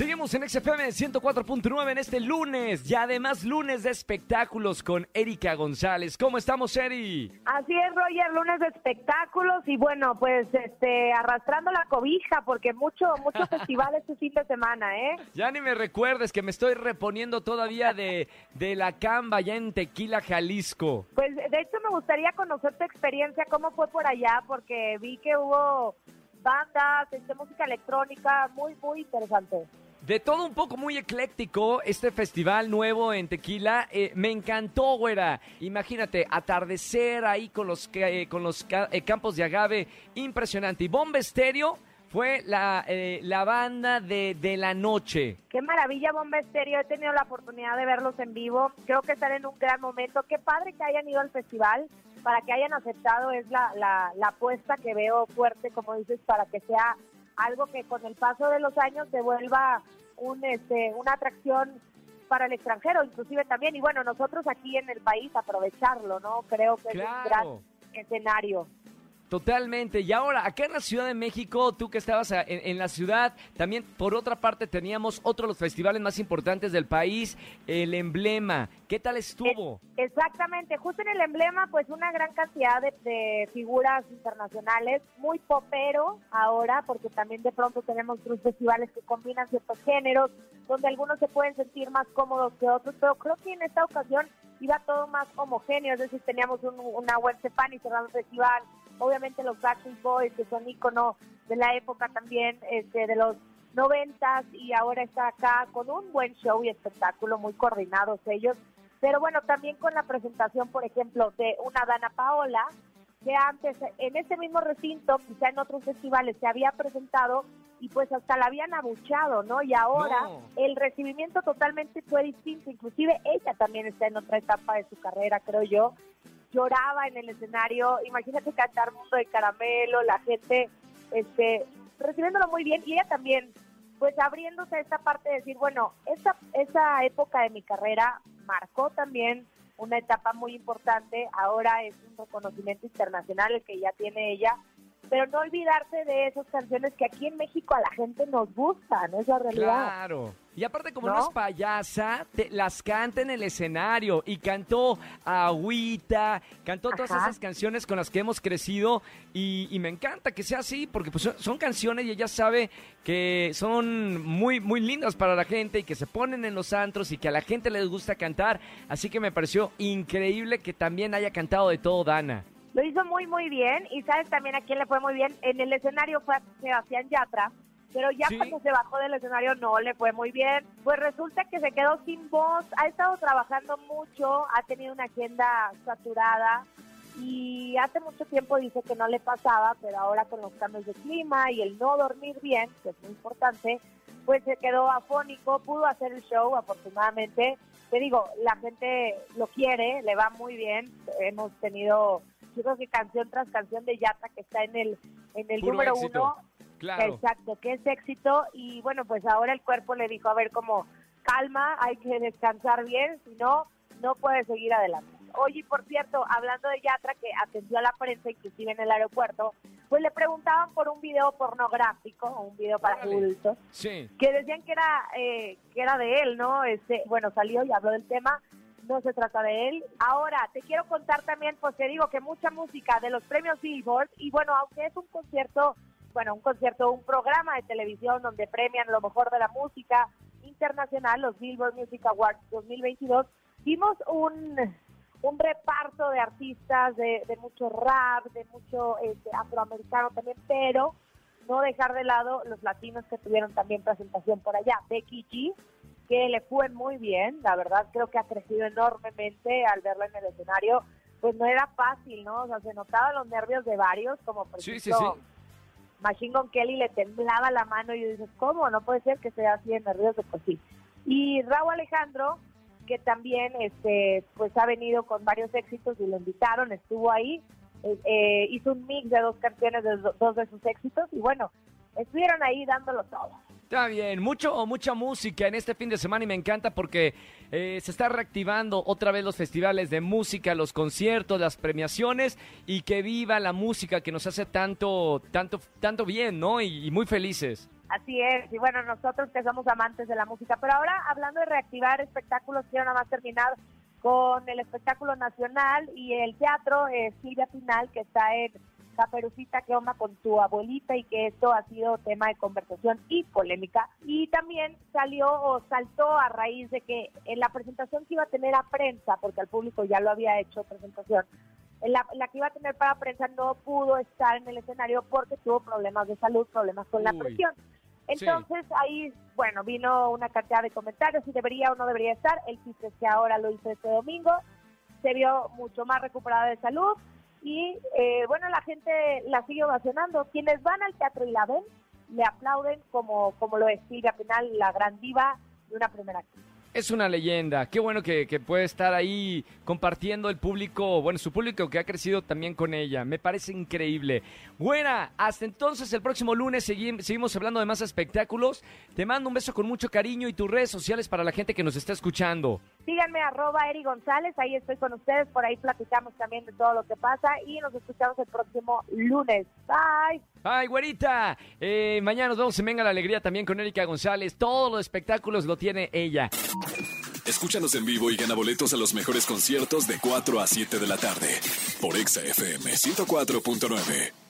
Seguimos en XFM 104.9 en este lunes y además lunes de espectáculos con Erika González. ¿Cómo estamos, Eri? Así es, Roger, lunes de espectáculos y bueno, pues este arrastrando la cobija porque mucho mucho festival este fin de semana, ¿eh? Ya ni me recuerdes que me estoy reponiendo todavía de, de la camba ya en Tequila, Jalisco. Pues de hecho me gustaría conocer tu experiencia, cómo fue por allá, porque vi que hubo bandas, este, música electrónica, muy, muy interesante. De todo un poco muy ecléctico, este festival nuevo en Tequila, eh, me encantó, güera. Imagínate, atardecer ahí con los, eh, con los eh, campos de agave, impresionante. Y Bomba fue la, la banda de, de, la noche. Qué maravilla, Bomba Estéreo. He tenido la oportunidad de verlos en vivo. Creo que están en un gran momento. Qué padre que hayan ido al festival. Para que hayan aceptado es la, la, la apuesta que veo fuerte, como dices, para que sea algo que con el paso de los años se vuelva un, este, una atracción para el extranjero, inclusive también. Y bueno, nosotros aquí en el país aprovecharlo, ¿no? Creo que es un gran escenario. Totalmente. Y ahora, acá en la Ciudad de México, tú que estabas en, la ciudad, también por otra parte teníamos otro de los festivales más importantes del país, el Emblema. ¿Qué tal estuvo? Exactamente, justo en el Emblema, pues una gran cantidad de, figuras internacionales, muy popero ahora, porque también de pronto tenemos otros festivales que combinan ciertos géneros, donde algunos se pueden sentir más cómodos que otros, pero creo que en esta ocasión iba todo más homogéneo, es decir, teníamos un, una web y cerrando el festival, obviamente los Backstreet Boys, que son ícono de la época también, este, de los noventas, y ahora está acá con un buen show y espectáculo, muy coordinados ellos, pero bueno, también con la presentación, por ejemplo, de una Dana Paola, que antes en ese mismo recinto, quizá en otros festivales, se había presentado y pues hasta la habían abuchado, ¿no? Y ahora el recibimiento totalmente fue distinto, inclusive ella también está en otra etapa de su carrera, creo yo, lloraba en el escenario, imagínate cantar Mundo de Caramelo, la gente este, recibiéndolo muy bien. Y ella también, pues abriéndose a esta parte de decir, bueno, esa, esa época de mi carrera marcó también una etapa muy importante, ahora es un reconocimiento internacional el que ya tiene ella, pero no olvidarse de esas canciones que aquí en México a la gente nos gustan, esa realidad. Claro. Y aparte, como no, es payasa, las canta en el escenario y cantó Agüita, cantó todas esas canciones con las que hemos crecido y, me encanta que sea así porque pues, son, canciones y ella sabe que son muy, muy lindas para la gente y que se ponen en los antros y que a la gente les gusta cantar. Así que me pareció increíble que también haya cantado de todo Dana. Lo hizo muy, muy bien. Y sabes también a quién le fue muy bien. En el escenario fue a Sebastián Yatra pero ya cuando se bajó del escenario no le fue muy bien. Pues resulta que se quedó sin voz, ha estado trabajando mucho, ha tenido una agenda saturada y hace mucho tiempo dice que no le pasaba, pero ahora con los cambios de clima y el no dormir bien, que es muy importante, pues se quedó afónico, pudo hacer el show afortunadamente. Te digo, la gente lo quiere, le va muy bien. Hemos tenido, yo creo que canción tras canción de Yata que está en el en el número uno. Exacto, que es éxito. Y bueno, pues ahora el cuerpo le dijo, a ver, como calma, hay que descansar bien, si no, no puede seguir adelante. Oye, por cierto, hablando de Yatra, que atendió a la prensa, inclusive en el aeropuerto, pues le preguntaban por un video pornográfico, un video para adultos, que decían que era, eh, que era de él, ¿no? Este, bueno, salió y habló del tema, no se trata de él. Ahora, te quiero contar también, pues te digo que mucha música de los premios Billboard, y bueno, aunque es un concierto bueno, un concierto, un programa de televisión donde premian lo mejor de la música internacional, los Billboard Music Awards 2022, vimos un, un reparto de artistas, de, de mucho rap, de mucho este, afroamericano también, pero no dejar de lado los latinos que tuvieron también presentación por allá. Becky G, que le fue muy bien, la verdad creo que ha crecido enormemente al verla en el escenario, pues no era fácil, ¿no? O sea, se notaban los nervios de varios, como por ejemplo... Machine Gun Kelly le temblaba la mano y dices, ¿cómo? No puede ser que sea así de nervioso, pues sí. Y Raúl Alejandro, que también este pues ha venido con varios éxitos y lo invitaron, estuvo ahí, eh, eh, hizo un mix de dos canciones de dos de sus éxitos y bueno, estuvieron ahí dándolo todo. Está bien, mucho mucha música en este fin de semana y me encanta porque eh, se está reactivando otra vez los festivales de música, los conciertos, las premiaciones y que viva la música que nos hace tanto, tanto, tanto bien, ¿no? Y, muy felices. Así es, y bueno, nosotros que somos amantes de la música, pero ahora hablando de reactivar espectáculos, quiero nada más terminar con el espectáculo nacional y el teatro eh, Silvia Final, que está en Caperucita, ¿qué onda con tu abuelita? Y que esto ha sido tema de conversación y polémica. Y también salió o saltó a raíz de que en la presentación que iba a tener a prensa, porque al público ya lo había hecho presentación, en la, que iba a tener para prensa no pudo estar en el escenario porque tuvo problemas de salud, problemas con la presión. Entonces ahí, bueno, vino una cantidad de comentarios si debería o no debería estar. El chiste es que ahora lo hizo este domingo, se vio mucho más recuperada de salud y eh, bueno, la gente la sigue ovacionando. Quienes van al teatro y la ven, le aplauden como, como lo es al final la gran diva de una primera actriz. Es una leyenda. Qué bueno que, puede estar ahí compartiendo el público, bueno, su público que ha crecido también con ella. Me parece increíble. Buena, hasta entonces el próximo lunes seguimos hablando de más espectáculos. Te mando un beso con mucho cariño y tus redes sociales para la gente que nos está escuchando. Síganme arroba Eri González, ahí estoy con ustedes, por ahí platicamos también de todo lo que pasa y nos escuchamos el próximo lunes. Bye. Bye, güerita. Eh, mañana nos vemos en Venga la Alegría también con Erika González. Todos los espectáculos lo tiene ella. Escúchanos en vivo y gana boletos a los mejores conciertos de 4 a 7 de la tarde por Exa FM 104.9.